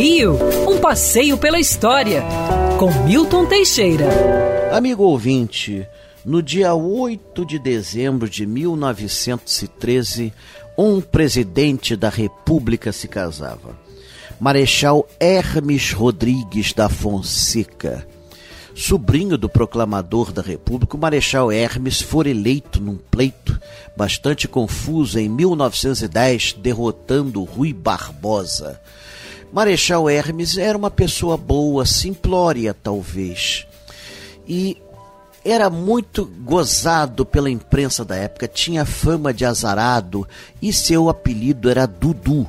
Rio, um passeio pela história, com Milton Teixeira. Amigo ouvinte, no dia 8 de dezembro de 1913, um presidente da República se casava. Marechal Hermes Rodrigues da Fonseca. Sobrinho do proclamador da República, o Marechal Hermes foi eleito num pleito bastante confuso em 1910, derrotando Rui Barbosa. Marechal Hermes era uma pessoa boa, simplória talvez, e era muito gozado pela imprensa da época, tinha fama de azarado e seu apelido era Dudu.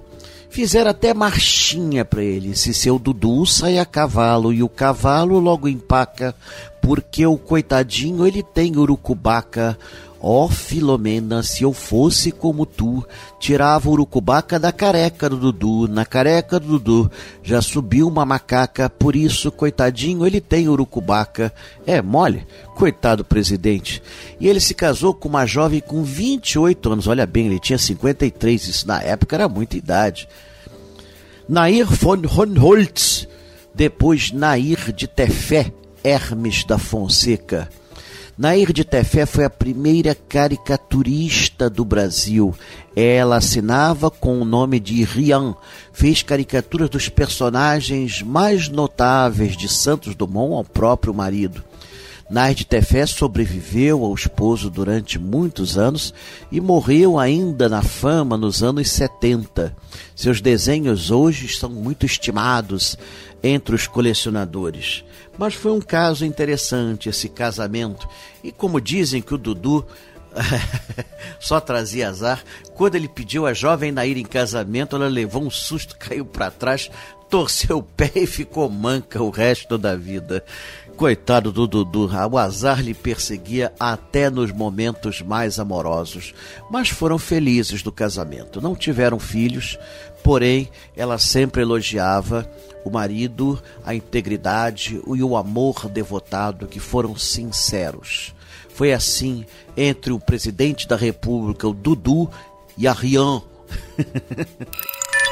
Fizeram até marchinha para ele. Se seu Dudu sai a cavalo e o cavalo logo empaca, porque o coitadinho ele tem urucubaca. Ó oh, Filomena, se eu fosse como tu, tirava o urucubaca da careca do Dudu, na careca do Dudu já subiu uma macaca, por isso, coitadinho, ele tem urucubaca. É mole, coitado presidente. E ele se casou com uma jovem com 28 anos, olha bem, ele tinha 53, isso na época era muita idade. Nair von Honholtz, depois Nair de Tefé, Hermes da Fonseca. Nair de Tefé foi a primeira caricaturista do Brasil. Ela assinava com o nome de Rian, fez caricaturas dos personagens mais notáveis de Santos Dumont ao próprio marido. Nair de Tefé sobreviveu ao esposo durante muitos anos e morreu ainda na fama nos anos 70. Seus desenhos hoje são muito estimados entre os colecionadores. Mas foi um caso interessante esse casamento. E como dizem que o Dudu só trazia azar, quando ele pediu a jovem Nair em casamento, ela levou um susto, caiu para trás, torceu o pé e ficou manca o resto da vida. Coitado do Dudu, o azar lhe perseguia até nos momentos mais amorosos, mas foram felizes do casamento. Não tiveram filhos, porém ela sempre elogiava o marido, a integridade e o amor devotado que foram sinceros. Foi assim entre o presidente da República, o Dudu, e a Rian.